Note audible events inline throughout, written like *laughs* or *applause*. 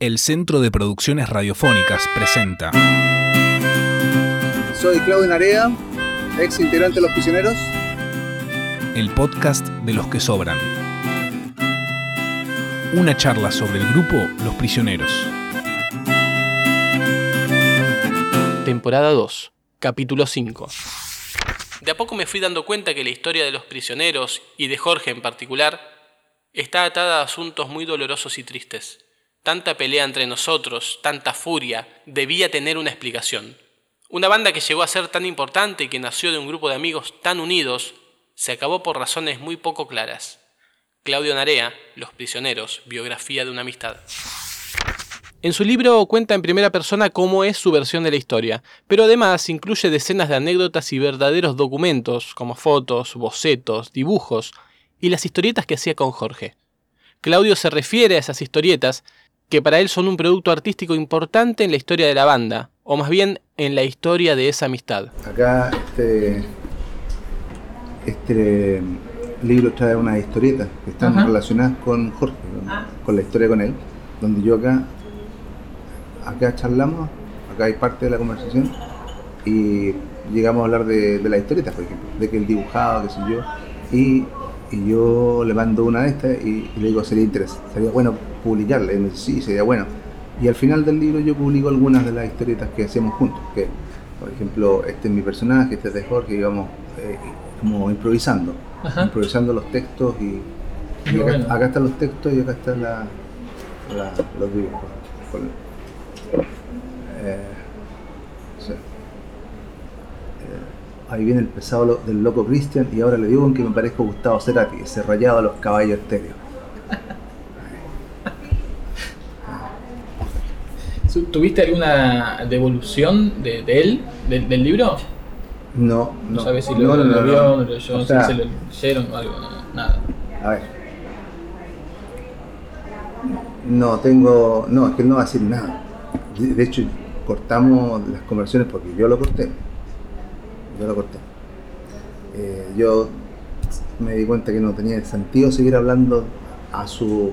El Centro de Producciones Radiofónicas presenta Soy Claudio Narea, ex integrante de Los Prisioneros. el podcast de los que sobran. Una charla sobre el grupo Los Prisioneros. Temporada 2, capítulo 5. De a poco me fui dando cuenta que la historia de los prisioneros, y de Jorge en particular, está atada a asuntos muy dolorosos y tristes. Tanta pelea entre nosotros, tanta furia, debía tener una explicación. Una banda que llegó a ser tan importante y que nació de un grupo de amigos tan unidos, se acabó por razones muy poco claras. Claudio Narea, Los Prisioneros, biografía de una amistad. En su libro cuenta en primera persona cómo es su versión de la historia, pero además incluye decenas de anécdotas y verdaderos documentos, como fotos, bocetos, dibujos y las historietas que hacía con Jorge. Claudio se refiere a esas historietas que para él son un producto artístico importante en la historia de la banda, o más bien en la historia de esa amistad. Acá este, este libro trae unas historietas que están Ajá. relacionadas con Jorge, con, con la historia con él, donde yo acá, acá charlamos, acá hay parte de la conversación y llegamos a hablar de, de las historietas, por ejemplo, de que él dibujaba, qué sé yo, y, y yo le mando una de estas y, y le digo, sería interesante, sería bueno publicarla, y me dice, sí, sería bueno. Y al final del libro yo publico algunas de las historietas que hacemos juntos, que por ejemplo, este es mi personaje, este es de Jorge, y vamos eh, como improvisando, Ajá. improvisando los textos y, acá, bueno. acá están los textos y acá están la- la- los dibujos. Eh, sí. Ahí viene el pesado lo- del loco Cristian y ahora le digo en que me parezco a Gustavo Cerati, ese rayado a los caballos estéreos. ¿Tuviste alguna devolución de, de él, del, del libro? No, No, no. sabes si lo, no, lo no, vio, no. lo leyó, O no sea, sé si se lo leyeron o algo, no, nada. A ver. No, tengo. No, es que él no va a decir nada. De de hecho, cortamos las conversaciones porque yo lo corté. Yo lo corté. Eh, yo me di cuenta que no tenía sentido seguir hablando a su,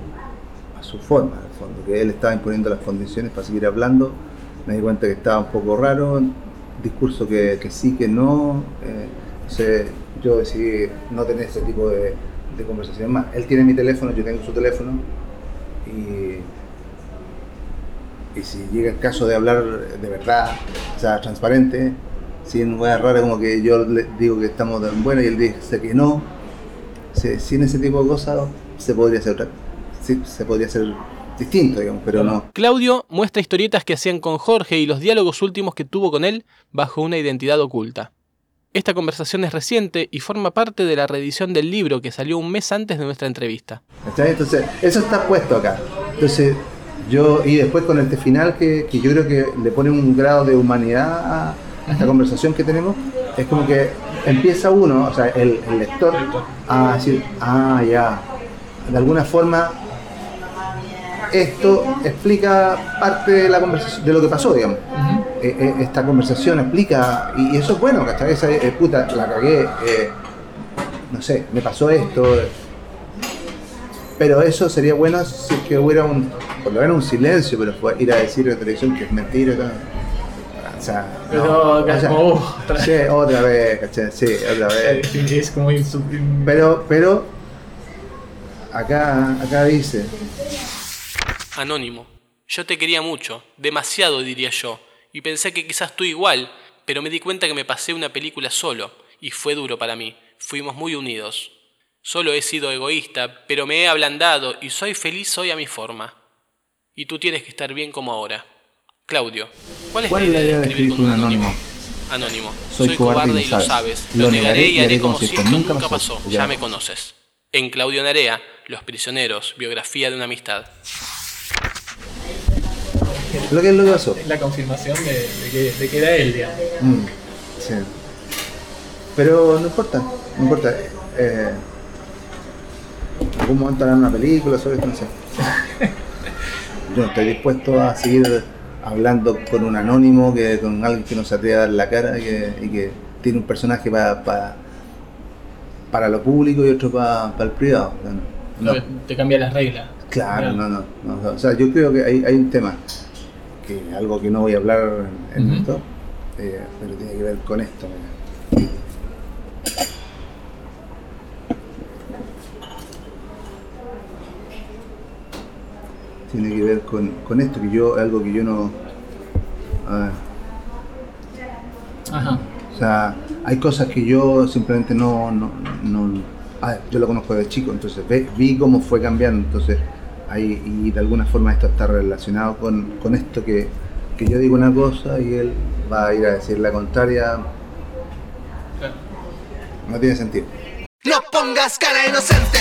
a su forma, el fondo, que él estaba imponiendo las condiciones para seguir hablando. Me di cuenta que estaba un poco raro, discurso que, que sí, que no. eh, entonces yo decidí no tener ese tipo de, de conversaciones más. Él tiene mi teléfono, yo tengo su teléfono y, y si llega el caso de hablar de verdad, o sea, transparente, sin hueá rara como que yo le digo que estamos tan buenos y él dice que no, si- sin ese tipo de cosas se podría hacer otra, se podría hacer distinto, digamos, pero no. Claudio muestra historietas que hacían con Jorge y los diálogos últimos que tuvo con él bajo una identidad oculta. Esta conversación es reciente y forma parte de la reedición del libro que salió un mes antes de nuestra entrevista. Entonces, eso está puesto acá. Entonces, yo, y después con este final que, que yo creo que le pone un grado de humanidad a, a esta conversación que tenemos, es como que empieza uno, o sea, el, el lector, a decir, ah, ya, de alguna forma esto explica parte de la conversación, de lo que pasó, digamos. Eh, eh, esta conversación explica, y, y eso es bueno, ¿cachai? Esa, eh, puta, la cagué, eh, no sé, me pasó esto. Pero eso sería bueno si es que hubiera un, por lo menos un silencio, pero fue ir a decir en televisión que es mentira. tal. O sea, Pero no, acá o sea, como, otra sí, otra vez, ¿cachai? Sí, otra vez. Es como Pero, pero, acá, acá dice, Anónimo. Yo te quería mucho, demasiado diría yo, y pensé que quizás tú igual, pero me di cuenta que me pasé una película solo, y fue duro para mí. Fuimos muy unidos. Solo he sido egoísta, pero me he ablandado y soy feliz hoy a mi forma. Y tú tienes que estar bien como ahora. Claudio, ¿cuál es ¿Cuál la idea de escribir con un anónimo? anónimo? Anónimo. Soy cobarde y lo lo sabes. sabes. Lo negaré y haré como si esto nunca pasó. pasó. Ya. Ya me conoces. En Claudio Narea, Los Prisioneros, biografía de una amistad. Lo que es lo que pasó. Es la confirmación de, de que, de que era él, digamos. Mm, sí. Pero no importa, no importa. Eh, en algún momento harán una película sobre esto, no sé. *laughs* Yo no estoy dispuesto a seguir hablando con un anónimo, que con alguien que no se atreve a dar la cara y que, y que tiene un personaje para para lo público y otro para el privado. No. Te cambia las reglas. Claro, no, no, no. O sea, yo creo que hay, hay un tema, que algo que no voy a hablar en, esto, eh, pero tiene que ver con esto. mira. Tiene que ver con, con esto, que yo, algo que yo no... Ajá. o sea, hay cosas que yo simplemente no, no, no- a ver, yo lo conozco de chico, entonces ve- vi cómo fue cambiando, entonces ahí, y de alguna forma esto está relacionado con, con esto que, que yo digo una cosa y él va a ir a decir la contraria, no tiene sentido. No pongas cara inocente,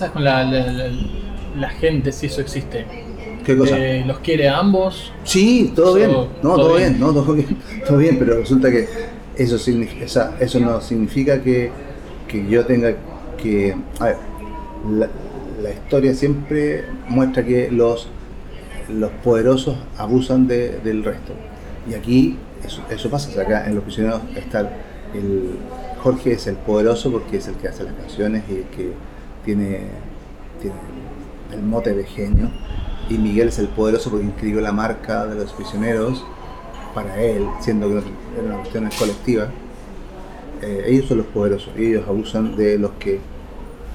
¿Y ¿Qué pensás con la, la, la- la gente, si eso existe? ¿Qué cosa? Eh, ¿Los quiere a ambos? Sí, todo bien. No, todo todo bien. bien, no, todo bien, *laughs* todo bien, pero resulta que eso significa, eso no significa que, que yo tenga que. A ver, la, la historia siempre muestra que los, los poderosos abusan de- del resto. Y aquí eso, eso pasa. O sea, acá en los prisioneros está el. Jorge es el poderoso porque es el que hace las canciones y el que tiene, tiene el mote de genio. Y Miguel es el poderoso porque inscribió la marca de los prisioneros para él, siendo que era una cuestión colectiva. Eh, ellos son los poderosos y ellos abusan de los que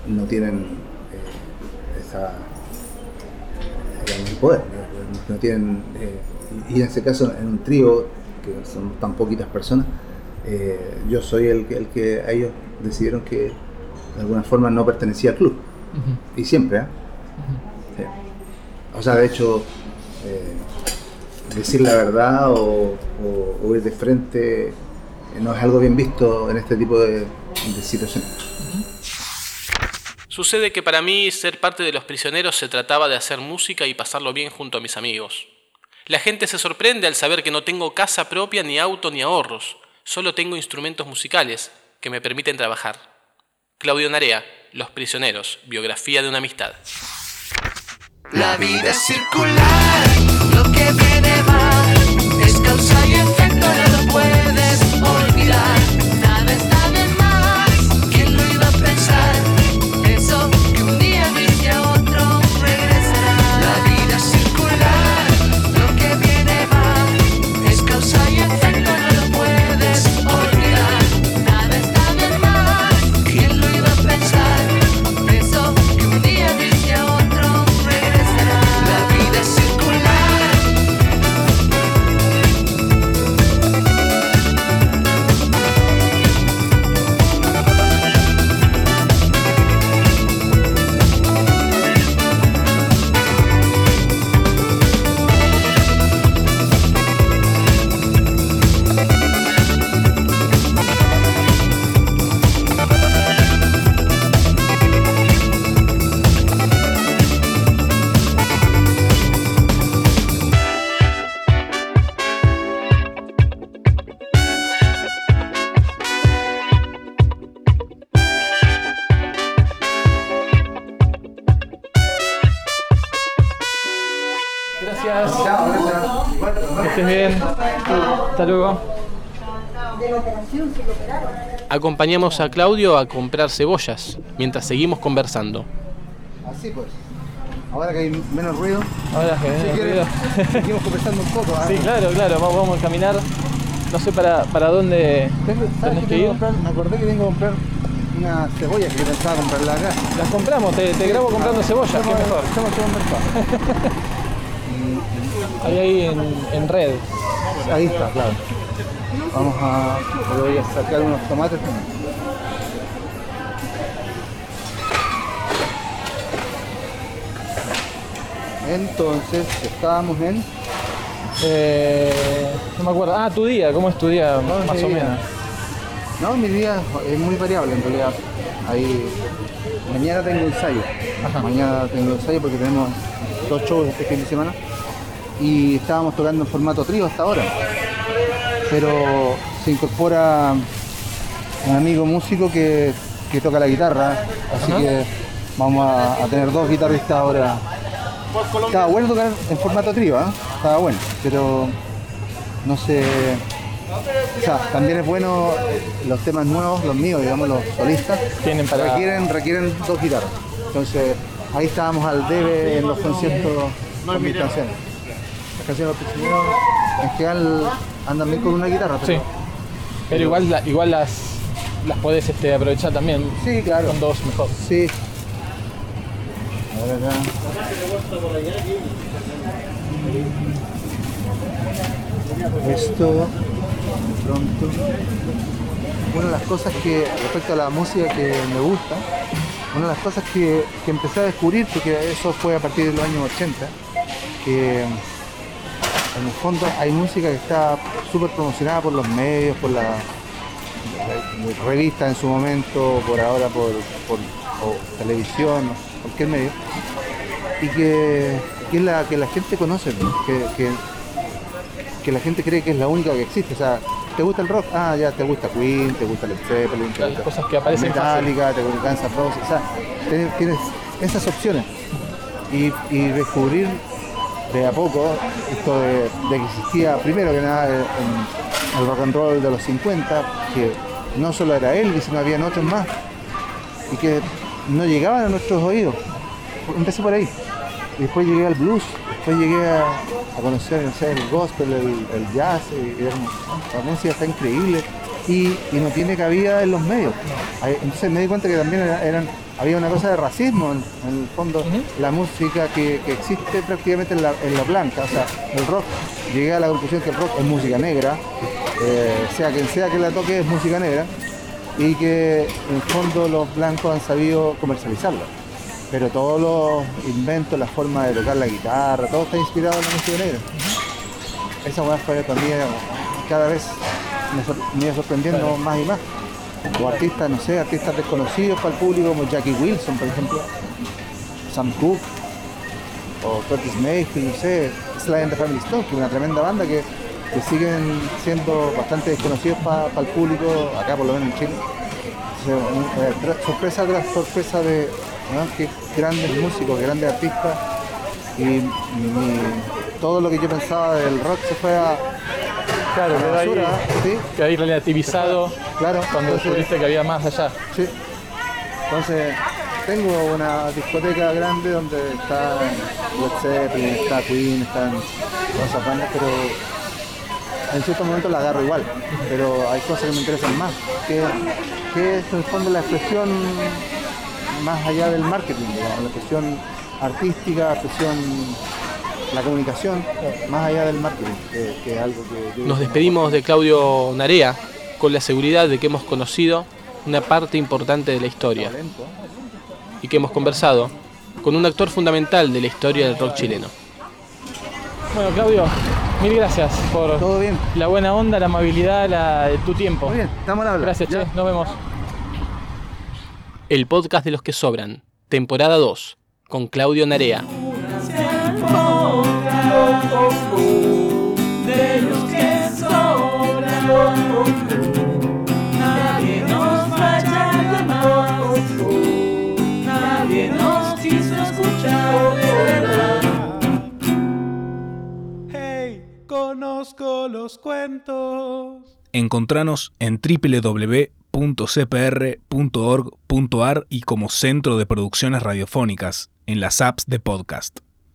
no tienen eh, esa, el poder, ¿no? No tienen, eh, y en ese caso en un trío, que son tan poquitas personas, eh, yo soy el, el que ellos decidieron que de alguna forma no pertenecía al club. Y siempre, ¿eh? Sí. O sea, de hecho, eh, decir la verdad o, o- o ir de frente eh, no es algo bien visto en este tipo de, de situaciones. Sucede que para mí ser parte de los prisioneros se trataba de hacer música y pasarlo bien junto a mis amigos. La gente se sorprende al saber que no tengo casa propia, ni auto, ni ahorros. Solo tengo instrumentos musicales que me permiten trabajar. Claudio Narea, Los Prisioneros, biografía de una amistad. La vida es circular, lo que viene Hasta luego. Acompañamos a Claudio a comprar cebollas mientras seguimos conversando. Así pues. Ahora que hay menos ruido, Ahora que si quieres, *laughs* seguimos conversando un poco. ¿ah? Sí, claro, claro. Vamos, vamos a caminar. No sé para, para dónde Tengo- ¿sabes tenés qué que tengo ir. comprar? Me acordé que tengo que comprar una cebolla que yo pensaba comprarla acá. Las compramos, te, te grabo comprando cebollas, qué mejor. Estamos en un mercado. *laughs* Ahí, ahí en, en red. Ahí está, claro. Vamos a. voy a sacar unos tomates también. Entonces, estábamos en. Eh, no me acuerdo. Ah, tu día, ¿cómo es tu día? No, más o día. menos. No, mi día es muy variable en realidad. Ahí, mañana tengo ensayo. Ajá. Mañana tengo ensayo porque tenemos dos shows este fin de semana. Y estábamos tocando en formato trío hasta ahora. Pero se incorpora un amigo músico que, que toca la guitarra. Así Ajá. que vamos a, a tener dos guitarristas ahora. Estaba bueno tocar en formato trío, ¿ah? estaba bueno, pero no sé. O sea, también es bueno los temas nuevos, los míos, digamos, los solistas, Tienen para- requieren, requieren dos guitarras. Entonces, ahí estábamos al debe en los conciertos con mis canciones. De los prisioneros en general andan bien con una guitarra, Sí. pero igual, la- igual las, las podés este, aprovechar también. sí, claro. Con dos mejor. Sí. A ver acá. Esto, de pronto. Una de las cosas que, respecto a la música que me gusta, una de las cosas que, que empecé a descubrir, porque eso fue a partir de los años 80, que en el fondo hay música que está súper promocionada por los medios, por la, la revista en su momento, por ahora por, por o televisión, cualquier medio, y que, que es la que la gente conoce, ¿no? que, que, que la gente cree que es la única que existe. O sea, ¿te gusta el rock? Ah, ya, te gusta Queen, te gusta Led Zeppelin, te Las gusta cosas que aparecen Metallica, te gusta Guns N' Roses, o sea, tienes, tienes esas opciones. Y, y descubrir de a poco esto de, que existía, primero que nada, el, rock and roll de los 50, que no solo era él, sino habían otros más, y que no llegaban a nuestros oídos. Empecé por ahí. Y después llegué al blues, después llegué a, conocer el gospel, el, jazz, y, y la música está increíble y, y no tiene cabida en los medios. Entonces me di cuenta que también era- eran, había una cosa de racismo en, en el fondo, la música que, que existe prácticamente en la, en la blanca, o sea, el rock. Llegué a la conclusión que el rock es música negra, eh, sea quien sea que la toque es música negra, y que en el fondo los blancos han sabido comercializarlo. Pero todos los inventos, la forma de tocar la guitarra, todo está inspirado en la música negra. Esa weá fue eh, cada vez me, sor- me iba sorprendiendo más y más. O artistas, no sé, artistas desconocidos para el público como Jackie Wilson, por ejemplo, Sam Cooke, o Curtis Mayfield, no sé, Sly and the Family Stone, que es una tremenda banda que, que siguen siendo bastante desconocidos para el público, acá por lo menos en Chile. Eh, sorpresa tras sorpresa de grandes músicos, grandes artistas, y mi- todo lo que yo pensaba del rock se fue a, Claro, a la quedó ahí, relativizado Claro, cuando entonces- descubriste que había más allá. Sí. Entonces, tengo una discoteca grande donde está Led Zeppelin, está Queen, están esas bandas, pero en ciertos momentos la agarro igual. Pero hay cosas que me interesan más, que, que es en el fondo la expresión más allá del marketing, digamos, la expresión artística, la expresión, la comunicación, más allá del marketing, que, que es algo que... Nos despedimos de Claudio Narea con la seguridad de que hemos conocido una parte importante de la historia y que hemos conversado con un actor fundamental de la historia del rock chileno. Bueno, Claudio, mil gracias por Todo bien. la buena onda, la amabilidad, la, tu tiempo. Muy bien, estamos al habla. Gracias, Ya. che. Nos vemos. El podcast de los que sobran, temporada 2, con Claudio Narea. De los que sobran. Nadie nos vaya a llamar, nadie nos quiso escuchar de verdad. Hey, conozco los cuentos. Encontranos en www.cpr.org.ar y como Centro de Producciones Radiofónicas en las apps de podcast.